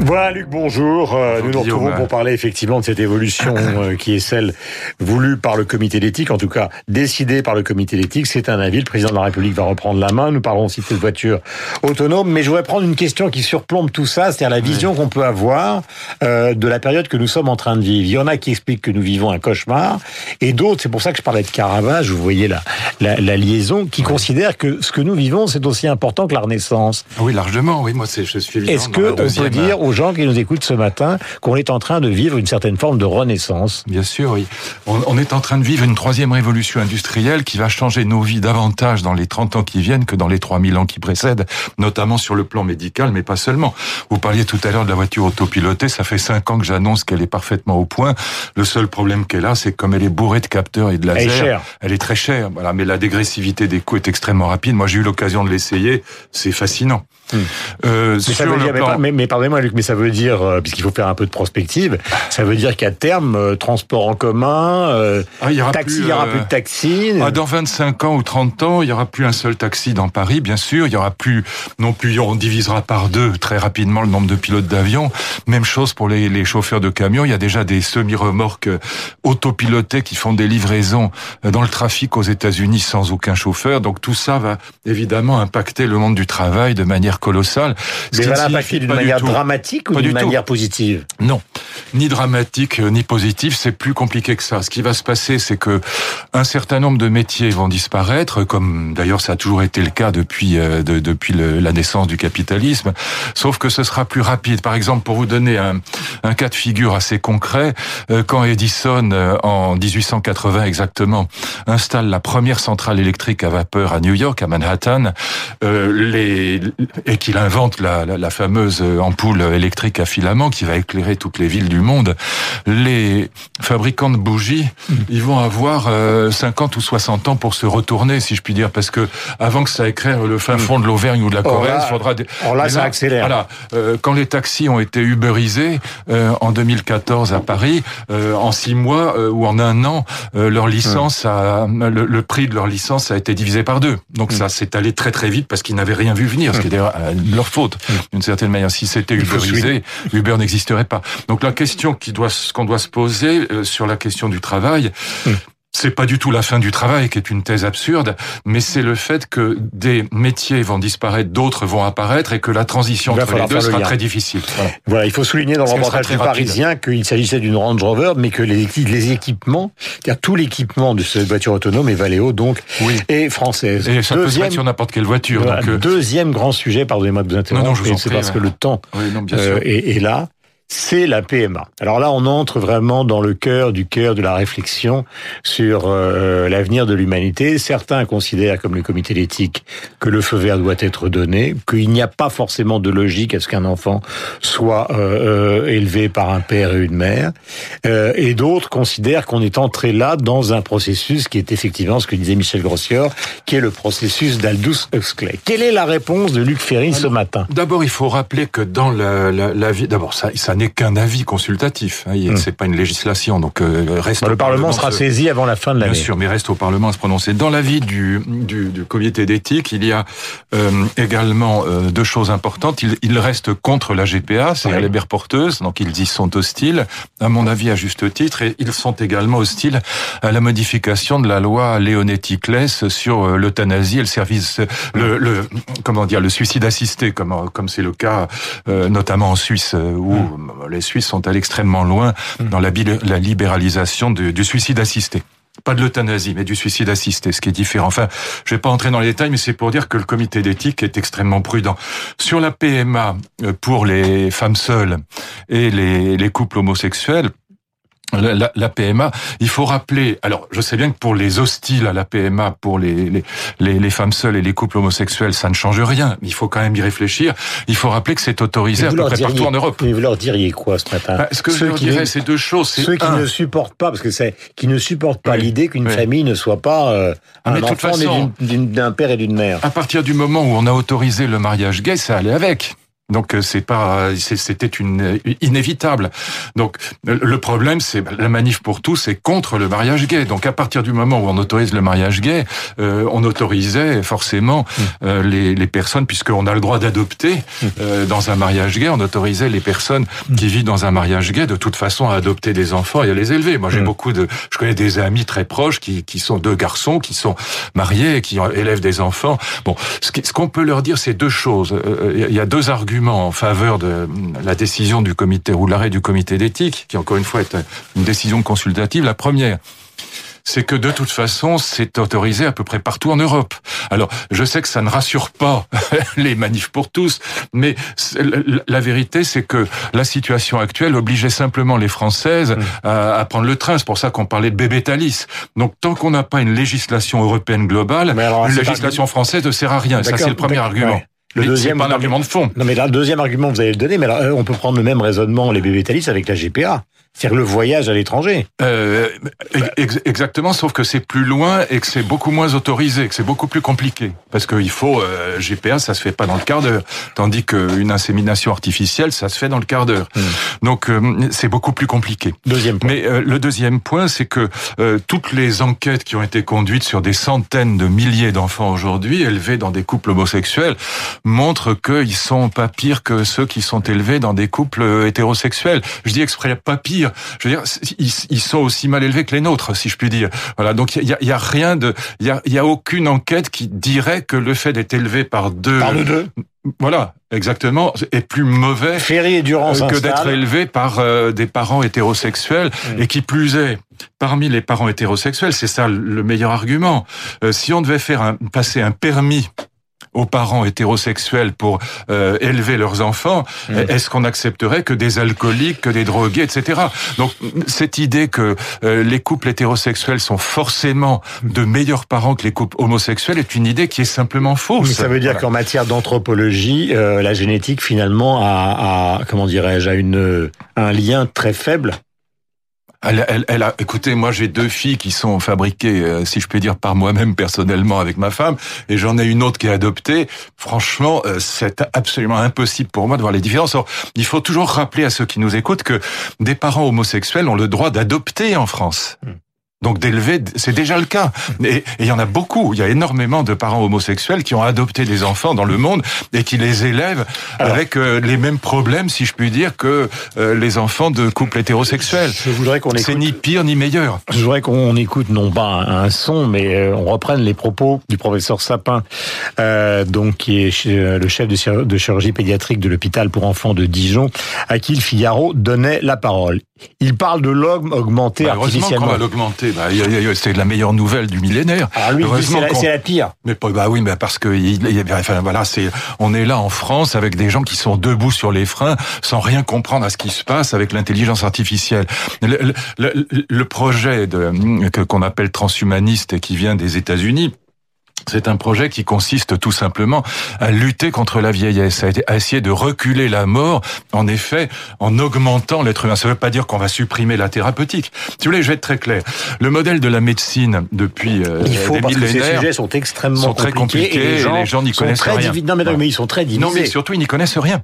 Voilà Luc, bonjour. Euh, nous nous retrouvons pour parler effectivement de cette évolution euh, qui est celle voulue par le comité d'éthique, en tout cas décidée par le comité d'éthique. C'est un avis, le président de la République va reprendre la main. Nous parlerons aussi de cette voiture autonome, mais je voudrais prendre une question qui surplombe tout ça, c'est-à-dire la vision qu'on peut avoir euh, de la période que nous sommes en train de vivre. Il y en a qui expliquent que nous vivons un cauchemar, et d'autres, c'est pour ça que je parlais de Caravage, vous voyez la, la, la liaison, qui considèrent que ce que nous vivons, c'est aussi important que la Renaissance. Oui, largement. Oui, moi, je suis Est-ce qu'on peut dire aux gens qui nous écoutent ce matin qu'on est en train de vivre une certaine forme de renaissance. Bien sûr, oui. On, est en train de vivre une troisième révolution industrielle qui va changer nos vies davantage dans les 30 ans qui viennent que dans les 3000 ans qui précèdent, notamment sur le plan médical, mais pas seulement. Vous parliez tout à l'heure de la voiture autopilotée, ça fait 5 ans que j'annonce qu'elle est parfaitement au point. Le seul problème qu'elle a, c'est comme elle est bourrée de capteurs et de lasers, elle est, chère. elle est très chère. Voilà, mais la dégressivité des coûts est extrêmement rapide. Moi, j'ai eu l'occasion de l'essayer, c'est fascinant. Euh, mais, mais, pardonnez-moi Luc, mais ça veut dire, euh, puisqu'il faut faire un peu de prospective, ça veut dire qu'à terme, euh, transport en commun, euh, ah, il y aura taxi, plus, il y aura plus de taxi. Ah, dans 25 ans ou 30 ans, il y aura plus un seul taxi dans Paris, bien sûr. Il y aura plus, non plus, on divisera par deux très rapidement le nombre de pilotes d'avion. Même chose pour les, les chauffeurs de camions. Il y a déjà des semi-remorques autopilotés qui font des livraisons dans le trafic aux États-Unis sans aucun chauffeur. Donc tout ça va évidemment impacter le monde du travail de manière colossale. Mais va l'impacter d'une manière dramatique ou d'une manière positive Non, ni dramatique ni positive. C'est plus compliqué que ça. Ce qui va se passer, c'est que un certain nombre de métiers vont disparaître, comme d'ailleurs ça a toujours été le cas depuis euh, de, depuis le, la naissance du capitalisme. Sauf que ce sera plus rapide. Par exemple, pour vous donner un, un cas de figure assez concret, euh, quand Edison euh, en 1880 exactement installe la première centrale électrique à vapeur à New York, à Manhattan, les et qu'il invente la, la, la, fameuse ampoule électrique à filament qui va éclairer toutes les villes du monde, les fabricants de bougies, mm. ils vont avoir 50 euh, ou 60 ans pour se retourner, si je puis dire, parce que avant que ça éclaire le fin mm. fond de l'Auvergne ou de la Corrèze, il faudra... Des... Alors là, ça accélère. Voilà, euh, quand les taxis ont été uberisés euh, en 2014 à Paris, euh, en six mois euh, ou en un an, euh, leur licence mm. a, le, le, prix de leur licence a été divisé par deux. Donc ça s'est allé très très vite parce qu'ils n'avaient rien vu venir, ce qui est d'ailleurs leur faute d'une certaine manière. Si c'était uberisé, Uber n'existerait pas. Donc la question qui doit, qu'on doit se poser euh, sur la question du travail, mmh c'est pas du tout la fin du travail qui est une thèse absurde, mais c'est le fait que des métiers vont disparaître, d'autres vont apparaître et que la transition entre les deux sera très difficile. Voilà. il faut souligner dans le reportage du Parisien qu'il s'agissait d'une Range Rover, mais que les, les équipements, c'est-à-dire tout l'équipement de cette voiture autonome est Valeo, donc, oui. et française. Et ça deuxième, peut se sur n'importe quelle voiture. donc euh, Deuxième grand sujet, pardonnez-moi de vous interrompre, c'est parce que le temps oui, non, euh, est, est là c'est la PMA. Alors là, on entre vraiment dans le cœur du cœur de la réflexion sur euh, l'avenir de l'humanité. Certains considèrent, comme le comité d'éthique, que le feu vert doit être donné, qu'il n'y a pas forcément de logique à ce qu'un enfant soit euh, euh, élevé par un père et une mère. et d'autres considèrent qu'on est entré là dans un processus qui est effectivement ce que disait Michel Grossior, qui est le processus d'Aldous Huxley. Quelle est la réponse de Luc Ferry ce matin? D'abord, il faut rappeler que dans la, la, la vie, d'abord ça, ça n'est qu'un avis consultatif. Hein, hmm. C'est pas une législation, donc euh, reste. le Parlement, sera saisi avant la fin de l'année. Bien sûr, mais reste au Parlement à se prononcer. Dans l'avis du, du, du comité d'éthique, il y a euh, également euh, deux choses importantes. Il, il reste contre la GPA, c'est-à-dire les mères porteuses, donc ils y sont hostiles, à mon avis à juste titre, et ils sont également hostiles à la modification de la loi Leonetti-Claes sur euh, l'euthanasie et le service, le, le, comment dire, le suicide assisté, comme comme c'est le cas euh, notamment en Suisse où hmm les Suisses sont allés extrêmement loin mmh. dans la, la libéralisation du, du suicide assisté pas de l'euthanasie, mais du suicide assisté, ce qui est différent. Enfin, je vais pas entrer dans les détails, mais c'est pour dire que le comité d'éthique est extrêmement prudent. Sur la PMA euh, pour les femmes seules et les, les couples homosexuels, la, la, PMA, il faut rappeler. Alors, je sais bien que pour les hostiles à la PMA, pour les, les, les, femmes seules et les couples homosexuels, ça ne change rien. Il faut quand même y réfléchir. Il faut rappeler que c'est autorisé à peu près partout en Europe. Mais vous leur diriez quoi ce matin bah, Ce que je leur dirais, c'est deux choses. Ceux qui ne supportent pas, parce que c'est qui ne supportent pas l'idée qu'une famille ne soit pas euh, ah, un enfant d'un père et d'une mère. À partir du moment où on a autorisé le mariage gay, ça allait avec. Donc euh, c'est pas, c'était une inévitable. Donc le problème, c'est la manif pour tous, c'est contre le mariage gay. Donc à partir du moment où on autorise le mariage gay, euh, on autorisait forcément mmh. euh, les, les, personnes, puisqu'on a le droit d'adopter mmh. euh, dans un mariage gay, on autorisait les personnes mmh. qui vivent dans un mariage gay de toute façon à adopter des enfants et à les élever. Moi j'ai beaucoup de, je connais des amis très proches qui, qui sont deux garçons qui sont mariés qui élèvent des enfants. Bon, ce qu'on peut leur dire, c'est deux choses. Il y a deux arguments en faveur de la décision du comité ou l'arrêt du comité d'éthique, qui encore une fois est une décision consultative. La première, c'est que de toute façon, c'est autorisé à peu près partout en Europe. Alors, je sais que ça ne rassure pas les manifs pour tous, mais la vérité, c'est que la situation actuelle obligeait simplement les Françaises mmh. à, prendre le train. C'est pour ça qu'on parlait de bébé Thalys. Donc, tant qu'on n'a pas une législation européenne globale, une législation française ne sert à rien. Ça, c'est le premier argument. Le deuxième pas un argument de fond. Non, mais là, le deuxième argument, vous allez le donner, mais alors, euh, on peut prendre le même raisonnement, les bébés Thalys, avec la GPA. C'est-à-dire le voyage à l'étranger. Euh, exactement, sauf que c'est plus loin et que c'est beaucoup moins autorisé, que c'est beaucoup plus compliqué. Parce qu'il faut euh, GPA, ça se fait pas dans le quart d'heure, tandis qu'une insémination artificielle, ça se fait dans le quart d'heure. Hmm. Donc euh, c'est beaucoup plus compliqué. Deuxième point. Mais euh, le deuxième point, c'est que euh, toutes les enquêtes qui ont été conduites sur des centaines de milliers d'enfants aujourd'hui élevés dans des couples homosexuels montrent qu'ils sont pas pires que ceux qui sont élevés dans des couples hétérosexuels. Je dis exprès pas pire je veux dire, ils, sont aussi mal élevés que les nôtres, si je puis dire. Voilà. Donc il y a, y a, rien de, il y a, y a aucune enquête qui dirait que le fait d'être élevé par deux, par deux. Voilà, exactement, est plus mauvais et Durand euh, que d'être élevé par euh, des parents hétérosexuels. Et qui plus est, parmi les parents hétérosexuels, c'est ça le meilleur argument. Euh, si on devait faire un, passer un permis aux parents hétérosexuels pour euh, élever leurs enfants, mm. est-ce qu'on accepterait que des alcooliques, que des drogués, etc. Donc cette idée que euh, les couples hétérosexuels sont forcément de meilleurs parents que les couples homosexuels est une idée qui est simplement fausse. Mais ça veut dire qu'en matière d'anthropologie, euh, la génétique finalement a, a comment dirais-je, a une un lien très faible elle, elle, elle, a, écoutez, moi j'ai deux filles qui sont fabriquées, euh, si je puis dire, par moi-même personnellement avec ma femme, et j'en ai une autre qui est adoptée. Franchement, euh, c'est absolument impossible pour moi de voir les différences. il faut toujours rappeler à ceux qui nous écoutent que des parents homosexuels ont le droit d'adopter en France. Hmm. Donc d'élever, c'est déjà le cas. Et il y en a beaucoup. Il y a énormément de parents homosexuels qui ont adopté des enfants dans le monde et qui les élèvent avec euh, les mêmes problèmes, si je puis dire, que euh, les enfants de couples hétérosexuels. Je voudrais qu'on écoute. C'est ni pire ni meilleur. Je voudrais qu'on écoute non pas un son, mais euh, on reprenne les propos du professeur Sapin, donc qui est le chef de chirurgie pédiatrique de l'hôpital pour enfants de Dijon, à qui le Figaro donnait la parole. Il parle de l'homme augmenté bah, artificiellement. va l'augmenter bah, C'est la meilleure nouvelle du millénaire. Ah lui, c'est la, la, pire. Mais bah oui, mais parce que il, enfin, voilà, c'est on est là en France avec des gens qui sont debout sur les freins sans rien comprendre à ce qui se passe avec l'intelligence artificielle. Le, le, le projet de qu'on appelle transhumaniste et qui vient des États-Unis c'est un projet qui consiste tout simplement à lutter contre la vieillesse, à essayer de reculer la mort, en effet, en augmentant l'être humain. Ça ne veut pas dire qu'on va supprimer la thérapeutique. Si vous voulez, je vais être très clair. Le modèle de la médine depuis euh, Il faut, des parce que ces sujets sont extrêmement sont très compliqués, et les gens n'y connaissent rien. Non mais, non, mais ils sont très divisés. Non, mais surtout, ils n'y connaissent rien.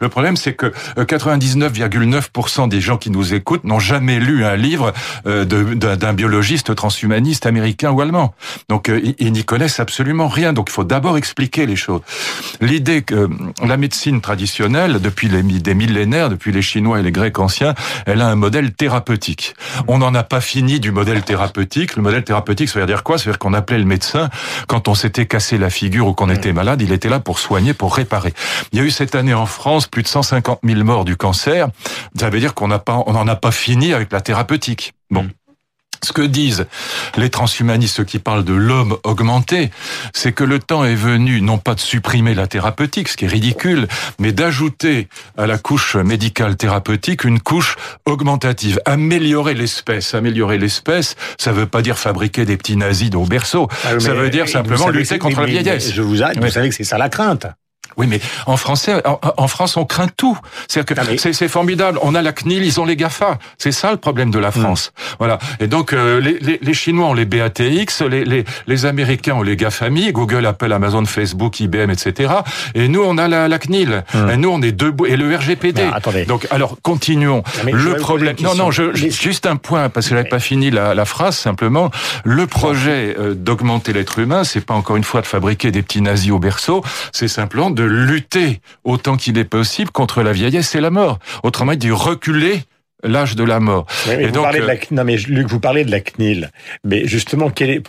Le problème, c'est que 99,9% euh, des gens qui nous écoutent n'ont jamais lu un livre euh, d'un biologiste transhumaniste américain ou allemand. Donc, ils n'y connaissent absolument rien. Donc il faut d'abord expliquer les choses. L'idée que la médecine traditionnelle, depuis les, des millénaires, depuis les Chinois et les Grecs anciens, elle a un modèle thérapeutique. On n'en a pas fini du modèle thérapeutique. Le modèle thérapeutique, ça veut dire quoi? Ça veut dire qu'on appelait le médecin quand on s'était cassé la figure ou qu'on était malade, il était là pour soigner, pour réparer. Il y a eu cette année en France plus de 150 000 morts du cancer. Ça veut dire qu'on n'en a pas fini avec la thérapeutique. Bon. Ce que disent les transhumanistes, ceux qui parlent de l'homme augmenté, c'est que le temps est venu non pas de supprimer la thérapeutique, ce qui est ridicule, mais d'ajouter à la couche médicale thérapeutique une couche augmentative, améliorer l'espèce. Améliorer l'espèce, ça veut pas dire fabriquer des petits nazis au berceau. Ah, ça veut dire simplement lutter contre la vieillesse. Je vous, vous savez que c'est ça la crainte. Oui, mais en français, en, France, on craint tout. C'est-à-dire que c'est formidable. On a la CNIL, ils ont les Gafa. C'est ça le problème de la hmm. France. Voilà. Et donc euh, les, les, les, Chinois ont les BATX, les, les, les Américains ont les GAFAMI, Google, Apple, Amazon, Facebook, IBM, etc. Et nous, on a la, la CNIL. Hmm. Et nous, on est debout. Et le RGPD. attendez. Donc, alors, continuons. le problème. Non, non, je, juste un point parce que j'avais pas fini la, la, phrase. Simplement, le projet euh, d'augmenter l'être humain, c'est pas encore une fois de fabriquer des petits nazis au berceau. C'est simplement de lutter autant qu'il est possible contre la vieillesse et la mort. Autrement dit, reculer l'âge de la mort. et vous donc, parlez de la, euh, non mais Luc, vous parlez de la CNIL. Mais justement, quel est,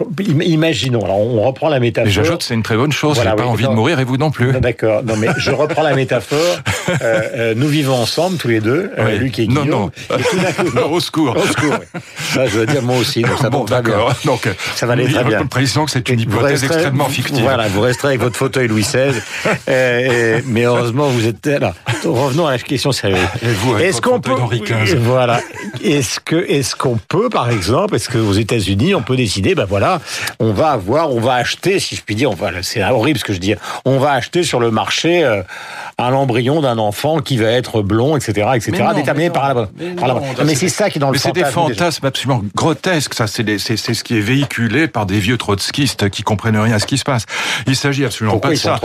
imaginons, alors on reprend la métaphore. j'ajoute, c'est une très bonne chose. Voilà, J'ai pas envie de mourir et vous non plus. D'accord. Non mais je reprends la métaphore. Euh, euh, nous vivons ensemble tous les deux, euh, Luc et Guillaume. Non, non. non au secours. Au secours. Oui. Ça, je veux dire moi aussi. Donc ça bon, d'accord. Donc ça va aller très bien. Précisons que c'est une hypothèse extrêmement fictive. Voilà, vous resterez avec votre fauteuil Louis XVI. euh, mais heureusement, vous êtes là. Revenons à la question sérieuse. Et Est-ce qu'on peut Henri XV. Voilà. Est-ce que est-ce qu'on peut, par exemple, est-ce que aux États-Unis, on peut décider, ben voilà, on va avoir, on va acheter, si je puis dire, enfin, c'est horrible ce que je dis, on va acheter sur le marché euh, un embryon d'un enfant qui va être blond, etc., etc., déterminé par la, mais, c'est ça qui est dans le. Mais c'est des fantasmes absolument grotesques. Ça, c'est c'est ce qui est véhiculé par des vieux trotskistes qui comprennent rien à ce qui se passe. Il s'agit absolument pas de ça.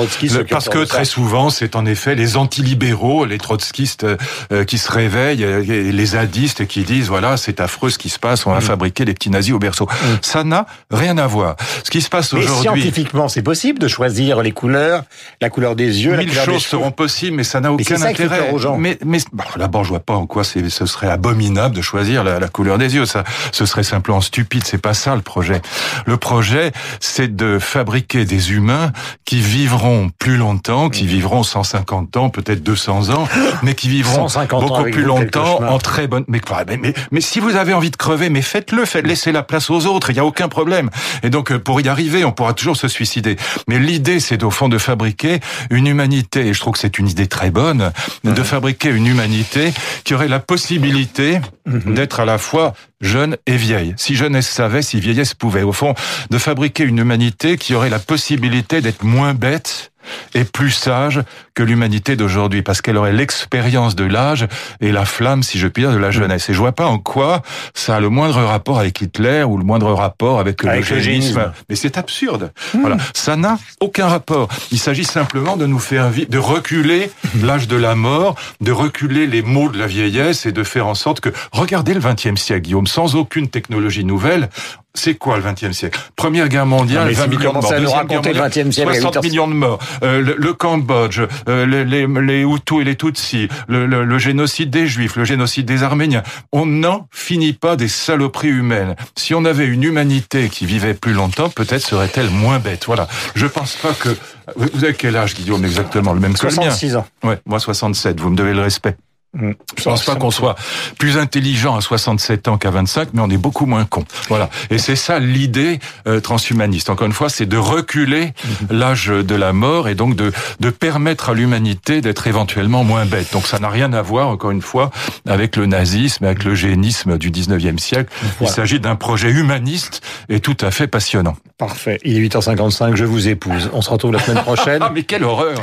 parce que très souvent, c'est en effet les antilibéraux, les trotskistes euh, qui se réveillent, et les zadistes qui disent voilà, c'est affreux ce qui se passe, on va mm. fabriquer des petits nazis au berceau. Mm. Ça n'a rien à voir. Ce qui se passe aujourd'hui. Scientifiquement, c'est possible de choisir les couleurs, la couleur des yeux, la couleur choses seront possibles, mais ça n'a aucun intérêt. Aux gens. Mais, mais bon, d'abord, je vois pas en quoi ce serait abominable de choisir la, la, couleur des yeux. Ça, ce serait simplement stupide. C'est pas ça le projet. Le projet, c'est de fabriquer des humains qui vivront plus longtemps, qui mm. vivront 150 ans, peut-être 200 ans, mais qui vivront beaucoup plus longtemps en très bonne. Mais mais, mais, si vous avez envie de crever, mais faites-le, faites, laissez la place aux autres, il n'y a aucun problème. Et donc, euh, pour y arriver, on pourra toujours se suicider. Mais l'idée, c'est au fond de fabriquer une humanité, et je trouve que c'est une idée très bonne, de fabriquer une humanité qui aurait la possibilité mhm. d'être à la fois jeune et vieille. Si jeunesse savait, si vieillesse pouvait. Au fond, de fabriquer une humanité qui aurait la possibilité d'être moins bête et plus sage que l'humanité d'aujourd'hui, parce qu'elle aurait l'expérience de l'âge et la flamme, si je puis dire, de la mm. jeunesse. Et je vois pas en quoi ça a le moindre rapport avec Hitler ou le moindre rapport avec, le génisme. Mais c'est absurde. Mm. Voilà, ça n'a aucun rapport. Il s'agit simplement de nous faire de reculer l'âge de la mort, de reculer les maux de la vieillesse et de faire en sorte que, regardez le XXe siècle, Guillaume, sans aucune technologie nouvelle, c'est quoi le XXe siècle? Première guerre mondiale, 20 millions de morts. Deuxième guerre mondiale, 60 millions de morts. Euh, le, Cambodge, euh, les, les, les, Hutus et les Tutsis, le, le, le, génocide des Juifs, le génocide des Arméniens. On n'en finit pas des saloperies humaines. Si on avait une humanité qui vivait plus longtemps, peut-être serait-elle moins bête. Voilà. Je pense pas que... Vous avez quel âge, Guillaume, exactement? Le même que le mien? 66 ans. Ouais, moi 67. Vous me devez le respect. Mm. Je pense pas qu'on soit plus intelligent à 67 ans qu'à 25, mais on est beaucoup moins con. Voilà. Et c'est ça l'idée euh, transhumaniste. Encore une fois, c'est de reculer mm-hmm. l'âge de la mort et donc de, de permettre à l'humanité d'être éventuellement moins bête. Donc ça n'a rien à voir, encore une fois, avec le nazisme, avec le génisme du 19e siècle. Il s'agit d'un projet humaniste et tout à fait passionnant. Parfait. Il est 8h55, je vous épouse. On se retrouve la semaine prochaine. mais quelle horreur